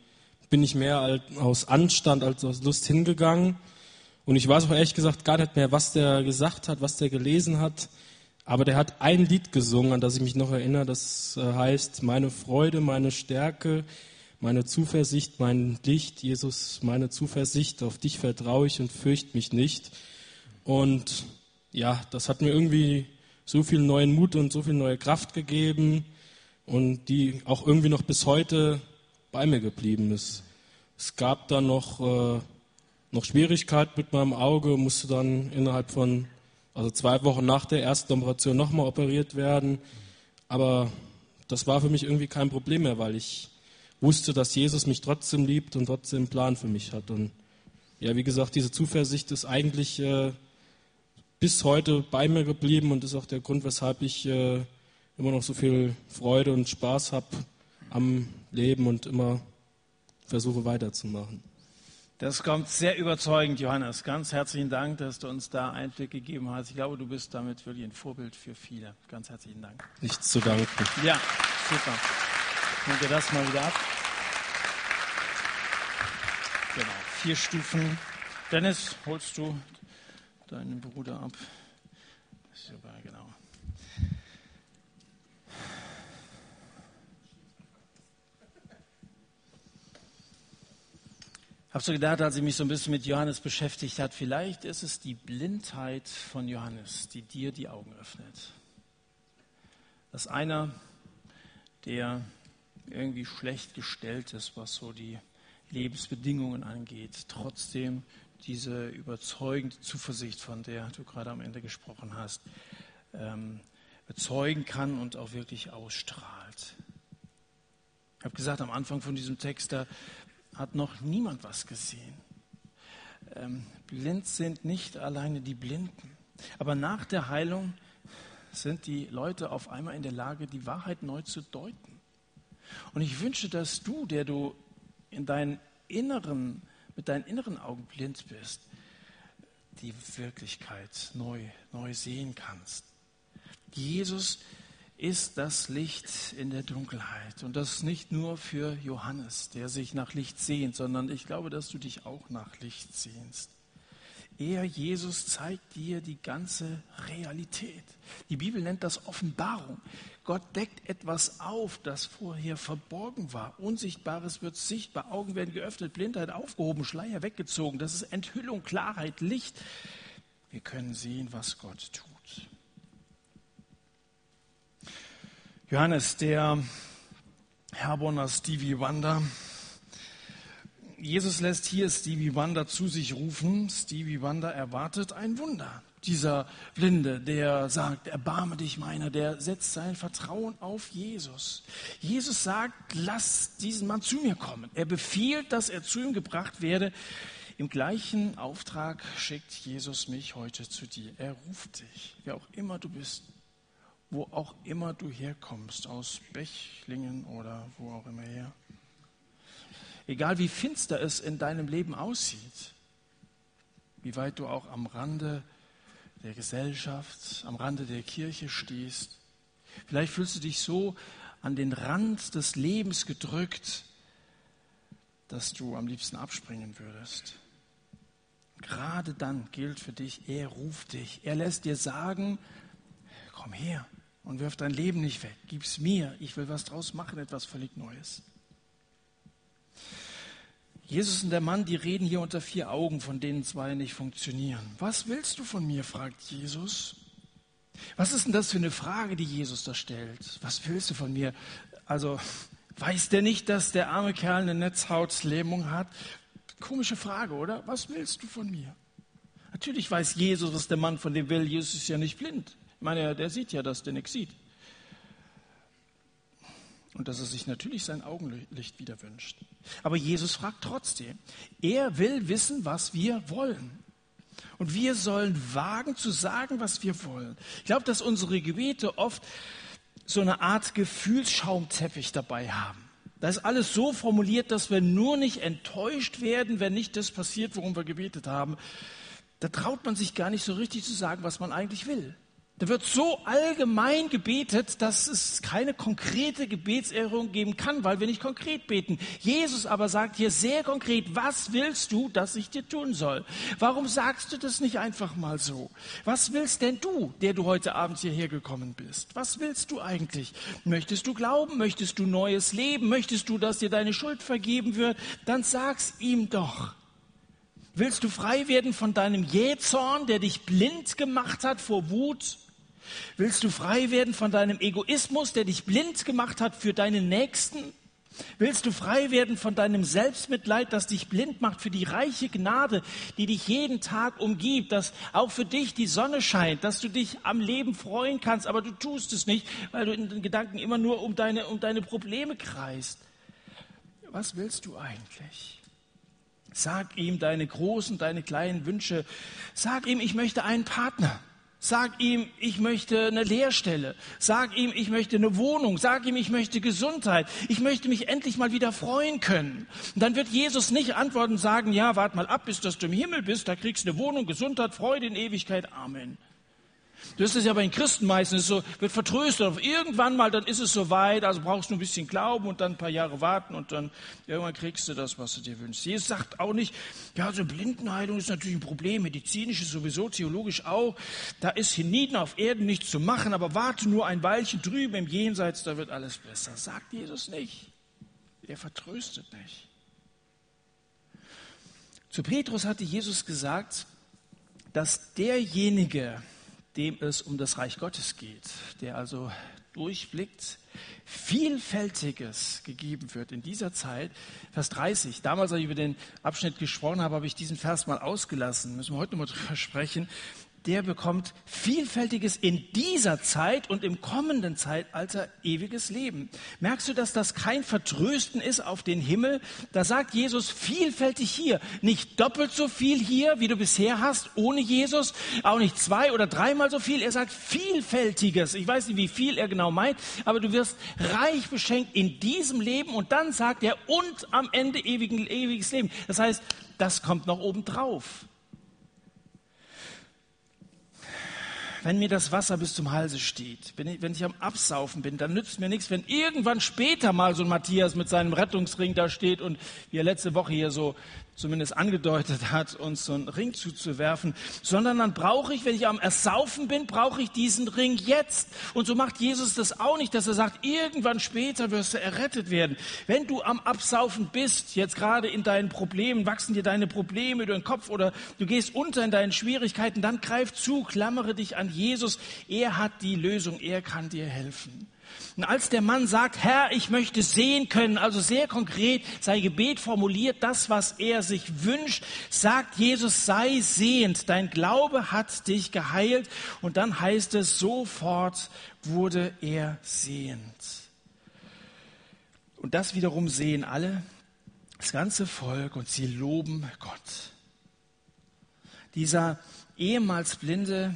bin ich mehr als, aus Anstand als aus Lust hingegangen. Und ich weiß auch ehrlich gesagt gar nicht mehr, was der gesagt hat, was der gelesen hat. Aber der hat ein Lied gesungen, an das ich mich noch erinnere. Das äh, heißt, meine Freude, meine Stärke, meine Zuversicht, mein Licht. Jesus, meine Zuversicht, auf dich vertraue ich und fürchte mich nicht. Und ja, das hat mir irgendwie so viel neuen Mut und so viel neue Kraft gegeben und die auch irgendwie noch bis heute bei mir geblieben ist. Es gab dann noch, äh, noch Schwierigkeiten mit meinem Auge, musste dann innerhalb von, also zwei Wochen nach der ersten Operation nochmal operiert werden. Aber das war für mich irgendwie kein Problem mehr, weil ich wusste, dass Jesus mich trotzdem liebt und trotzdem einen Plan für mich hat. Und ja, wie gesagt, diese Zuversicht ist eigentlich äh, bis heute bei mir geblieben und ist auch der Grund, weshalb ich äh, immer noch so viel Freude und Spaß habe am Leben und immer versuche weiterzumachen. Das kommt sehr überzeugend, Johannes. Ganz herzlichen Dank, dass du uns da Einblick gegeben hast. Ich glaube, du bist damit wirklich ein Vorbild für viele. Ganz herzlichen Dank. Nichts zu danken. Ja, super. Nehmen wir das mal wieder ab. Genau, vier Stufen. Dennis, holst du deinen Bruder ab? Super, genau. Habst du gedacht, als ich mich so ein bisschen mit Johannes beschäftigt hat, vielleicht ist es die Blindheit von Johannes, die dir die Augen öffnet. Dass einer, der irgendwie schlecht gestellt ist, was so die Lebensbedingungen angeht, trotzdem diese überzeugende Zuversicht, von der du gerade am Ende gesprochen hast, ähm, bezeugen kann und auch wirklich ausstrahlt. Ich habe gesagt am Anfang von diesem Text, da hat noch niemand was gesehen. Ähm, blind sind nicht alleine die Blinden. Aber nach der Heilung sind die Leute auf einmal in der Lage, die Wahrheit neu zu deuten. Und ich wünsche, dass du, der du in deinen inneren, mit deinen inneren Augen blind bist, die Wirklichkeit neu, neu sehen kannst. Jesus ist das Licht in der Dunkelheit. Und das nicht nur für Johannes, der sich nach Licht sehnt, sondern ich glaube, dass du dich auch nach Licht sehnst. Er, Jesus, zeigt dir die ganze Realität. Die Bibel nennt das Offenbarung. Gott deckt etwas auf, das vorher verborgen war. Unsichtbares wird sichtbar, Augen werden geöffnet, Blindheit aufgehoben, Schleier weggezogen. Das ist Enthüllung, Klarheit, Licht. Wir können sehen, was Gott tut. Johannes, der Herborner Stevie Wonder. Jesus lässt hier Stevie Wonder zu sich rufen. Stevie Wonder erwartet ein Wunder. Dieser Blinde, der sagt, erbarme dich meiner, der setzt sein Vertrauen auf Jesus. Jesus sagt, lass diesen Mann zu mir kommen. Er befiehlt, dass er zu ihm gebracht werde. Im gleichen Auftrag schickt Jesus mich heute zu dir. Er ruft dich, wer auch immer du bist, wo auch immer du herkommst, aus Bechlingen oder wo auch immer her. Egal wie finster es in deinem Leben aussieht, wie weit du auch am Rande der Gesellschaft, am Rande der Kirche stehst. Vielleicht fühlst du dich so an den Rand des Lebens gedrückt, dass du am liebsten abspringen würdest. Gerade dann gilt für dich, er ruft dich. Er lässt dir sagen, komm her und wirf dein Leben nicht weg. Gib's mir. Ich will was draus machen, etwas völlig Neues. Jesus und der Mann, die reden hier unter vier Augen, von denen zwei nicht funktionieren. Was willst du von mir? fragt Jesus. Was ist denn das für eine Frage, die Jesus da stellt? Was willst du von mir? Also, weiß der nicht, dass der arme Kerl eine Netzhautlähmung hat? Komische Frage, oder? Was willst du von mir? Natürlich weiß Jesus, was der Mann von dem will. Jesus ist ja nicht blind. Ich meine, der sieht ja, dass der nichts sieht. Und dass er sich natürlich sein Augenlicht wieder wünscht. Aber Jesus fragt trotzdem. Er will wissen, was wir wollen. Und wir sollen wagen zu sagen, was wir wollen. Ich glaube, dass unsere Gebete oft so eine Art Gefühlsschaumteppich dabei haben. Da ist alles so formuliert, dass wir nur nicht enttäuscht werden, wenn nicht das passiert, worum wir gebetet haben. Da traut man sich gar nicht so richtig zu sagen, was man eigentlich will. Da wird so allgemein gebetet, dass es keine konkrete Gebetserhörung geben kann, weil wir nicht konkret beten. Jesus aber sagt hier sehr konkret, was willst du, dass ich dir tun soll? Warum sagst du das nicht einfach mal so? Was willst denn du, der du heute Abend hierher gekommen bist? Was willst du eigentlich? Möchtest du glauben? Möchtest du neues Leben? Möchtest du, dass dir deine Schuld vergeben wird? Dann sag's ihm doch. Willst du frei werden von deinem Jähzorn, der dich blind gemacht hat vor Wut? Willst du frei werden von deinem Egoismus, der dich blind gemacht hat für deinen Nächsten? Willst du frei werden von deinem Selbstmitleid, das dich blind macht für die reiche Gnade, die dich jeden Tag umgibt, dass auch für dich die Sonne scheint, dass du dich am Leben freuen kannst, aber du tust es nicht, weil du in den Gedanken immer nur um deine, um deine Probleme kreist? Was willst du eigentlich? Sag ihm deine großen, deine kleinen Wünsche. Sag ihm, ich möchte einen Partner. Sag ihm, ich möchte eine Lehrstelle. Sag ihm, ich möchte eine Wohnung. Sag ihm, ich möchte Gesundheit. Ich möchte mich endlich mal wieder freuen können. Und dann wird Jesus nicht antworten und sagen, ja, wart mal ab, bis dass du im Himmel bist, da kriegst du eine Wohnung, Gesundheit, Freude in Ewigkeit. Amen. Das ist ja bei den Christen meistens so, wird vertröstet auf irgendwann mal, dann ist es soweit, also brauchst du ein bisschen Glauben und dann ein paar Jahre warten und dann irgendwann kriegst du das, was du dir wünschst. Jesus sagt auch nicht, ja, so Blindenheilung ist natürlich ein Problem, medizinisch ist sowieso, theologisch auch, da ist hienieden auf Erden nichts zu machen, aber warte nur ein Weilchen drüben im Jenseits, da wird alles besser. Sagt Jesus nicht. Er vertröstet nicht. Zu Petrus hatte Jesus gesagt, dass derjenige, dem es um das Reich Gottes geht, der also durchblickt, Vielfältiges gegeben wird in dieser Zeit. Vers 30. Damals, als ich über den Abschnitt gesprochen habe, habe ich diesen Vers mal ausgelassen. Müssen wir heute noch mal drüber sprechen der bekommt Vielfältiges in dieser Zeit und im kommenden Zeitalter ewiges Leben. Merkst du, dass das kein Vertrösten ist auf den Himmel? Da sagt Jesus vielfältig hier, nicht doppelt so viel hier, wie du bisher hast, ohne Jesus, auch nicht zwei oder dreimal so viel. Er sagt Vielfältiges. Ich weiß nicht, wie viel er genau meint, aber du wirst reich beschenkt in diesem Leben und dann sagt er und am Ende ewigen, ewiges Leben. Das heißt, das kommt noch oben drauf. Wenn mir das Wasser bis zum Halse steht, wenn ich, wenn ich am Absaufen bin, dann nützt mir nichts, wenn irgendwann später mal so ein Matthias mit seinem Rettungsring da steht und wie er letzte Woche hier so zumindest angedeutet hat, uns so einen Ring zuzuwerfen, sondern dann brauche ich, wenn ich am Ersaufen bin, brauche ich diesen Ring jetzt. Und so macht Jesus das auch nicht, dass er sagt, irgendwann später wirst du errettet werden. Wenn du am Absaufen bist, jetzt gerade in deinen Problemen, wachsen dir deine Probleme über den Kopf oder du gehst unter in deinen Schwierigkeiten, dann greif zu, klammere dich an Jesus. Er hat die Lösung, er kann dir helfen. Und als der Mann sagt, Herr, ich möchte sehen können, also sehr konkret sein Gebet formuliert, das, was er sich wünscht, sagt Jesus, sei sehend, dein Glaube hat dich geheilt. Und dann heißt es, sofort wurde er sehend. Und das wiederum sehen alle, das ganze Volk, und sie loben Gott. Dieser ehemals blinde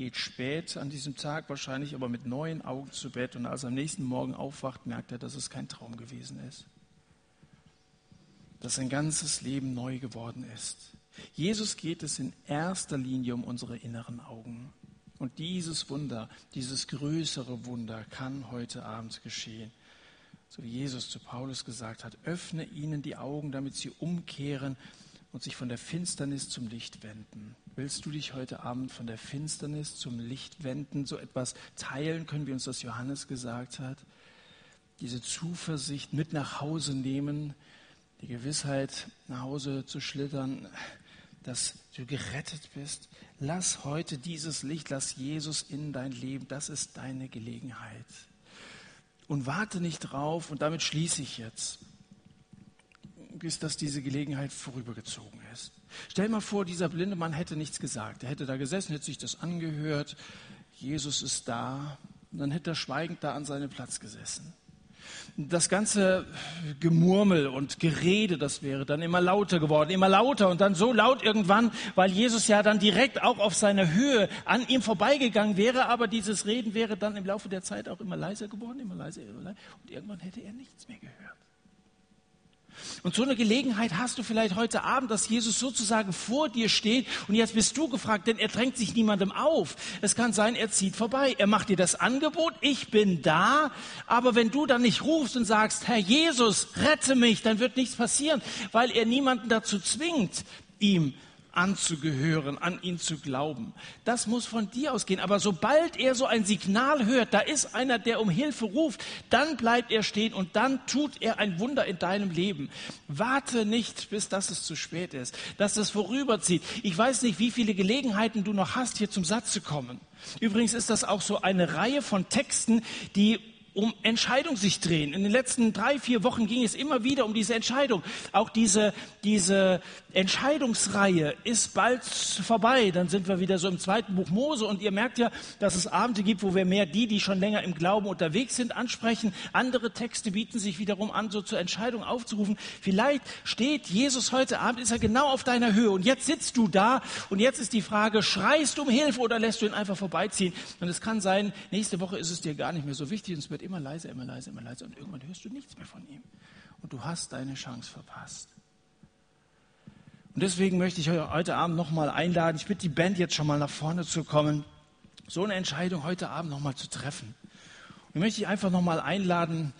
geht spät an diesem Tag wahrscheinlich, aber mit neuen Augen zu Bett. Und als er am nächsten Morgen aufwacht, merkt er, dass es kein Traum gewesen ist. Dass sein ganzes Leben neu geworden ist. Jesus geht es in erster Linie um unsere inneren Augen. Und dieses Wunder, dieses größere Wunder kann heute Abend geschehen. So wie Jesus zu Paulus gesagt hat, öffne ihnen die Augen, damit sie umkehren und sich von der Finsternis zum Licht wenden. Willst du dich heute Abend von der Finsternis zum Licht wenden, so etwas teilen können, wie uns das Johannes gesagt hat? Diese Zuversicht mit nach Hause nehmen, die Gewissheit nach Hause zu schlittern, dass du gerettet bist. Lass heute dieses Licht, lass Jesus in dein Leben. Das ist deine Gelegenheit. Und warte nicht drauf, und damit schließe ich jetzt bis dass diese Gelegenheit vorübergezogen ist. Stell mal vor, dieser blinde Mann hätte nichts gesagt. Er hätte da gesessen, hätte sich das angehört. Jesus ist da. Und dann hätte er schweigend da an seinem Platz gesessen. das ganze Gemurmel und Gerede, das wäre dann immer lauter geworden, immer lauter und dann so laut irgendwann, weil Jesus ja dann direkt auch auf seiner Höhe an ihm vorbeigegangen wäre, aber dieses Reden wäre dann im Laufe der Zeit auch immer leiser geworden, immer leiser, immer leiser und irgendwann hätte er nichts mehr gehört. Und so eine Gelegenheit hast du vielleicht heute Abend, dass Jesus sozusagen vor dir steht und jetzt bist du gefragt, denn er drängt sich niemandem auf. Es kann sein, er zieht vorbei. Er macht dir das Angebot, ich bin da, aber wenn du dann nicht rufst und sagst, Herr Jesus, rette mich, dann wird nichts passieren, weil er niemanden dazu zwingt, ihm anzugehören, an ihn zu glauben. Das muss von dir ausgehen. Aber sobald er so ein Signal hört, da ist einer, der um Hilfe ruft, dann bleibt er stehen und dann tut er ein Wunder in deinem Leben. Warte nicht, bis das es zu spät ist, dass es vorüberzieht. Ich weiß nicht, wie viele Gelegenheiten du noch hast, hier zum Satz zu kommen. Übrigens ist das auch so eine Reihe von Texten, die um Entscheidung sich drehen. In den letzten drei, vier Wochen ging es immer wieder um diese Entscheidung. Auch diese, diese Entscheidungsreihe ist bald vorbei. Dann sind wir wieder so im zweiten Buch Mose und ihr merkt ja, dass es Abende gibt, wo wir mehr die, die schon länger im Glauben unterwegs sind, ansprechen. Andere Texte bieten sich wiederum an, so zur Entscheidung aufzurufen. Vielleicht steht Jesus heute Abend, ist er genau auf deiner Höhe und jetzt sitzt du da und jetzt ist die Frage, schreist du um Hilfe oder lässt du ihn einfach vorbeiziehen? Und es kann sein, nächste Woche ist es dir gar nicht mehr so wichtig und es wird immer leiser, immer leiser, immer leiser und irgendwann hörst du nichts mehr von ihm. Und du hast deine Chance verpasst. Und deswegen möchte ich heute Abend nochmal einladen. Ich bitte die Band jetzt schon mal nach vorne zu kommen, so eine Entscheidung heute Abend nochmal zu treffen. Und ich möchte dich einfach nochmal einladen,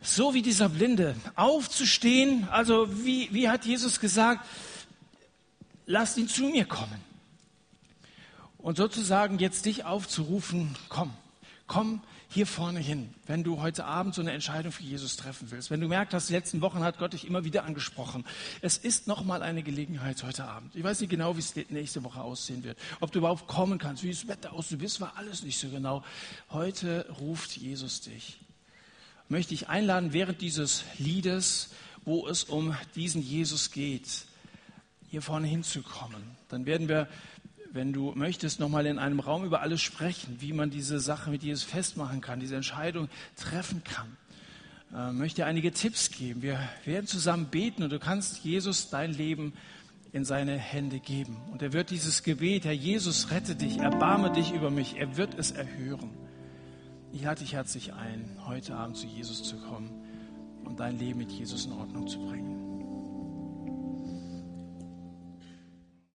so wie dieser Blinde, aufzustehen. Also wie, wie hat Jesus gesagt, lasst ihn zu mir kommen. Und sozusagen jetzt dich aufzurufen, komm, komm hier vorne hin, wenn du heute Abend so eine Entscheidung für Jesus treffen willst. Wenn du merkst, dass die letzten Wochen hat Gott dich immer wieder angesprochen. Es ist nochmal eine Gelegenheit heute Abend. Ich weiß nicht genau, wie es nächste Woche aussehen wird. Ob du überhaupt kommen kannst, wie das Wetter aussieht, wisst war alles nicht so genau. Heute ruft Jesus dich. Möchte ich einladen, während dieses Liedes, wo es um diesen Jesus geht, hier vorne hinzukommen. Dann werden wir wenn du möchtest, nochmal in einem Raum über alles sprechen, wie man diese Sache mit Jesus festmachen kann, diese Entscheidung treffen kann. Ich äh, möchte einige Tipps geben. Wir werden zusammen beten und du kannst Jesus dein Leben in seine Hände geben. Und er wird dieses Gebet, Herr Jesus, rette dich, erbarme dich über mich, er wird es erhören. Ich lade dich herzlich ein, heute Abend zu Jesus zu kommen und dein Leben mit Jesus in Ordnung zu bringen.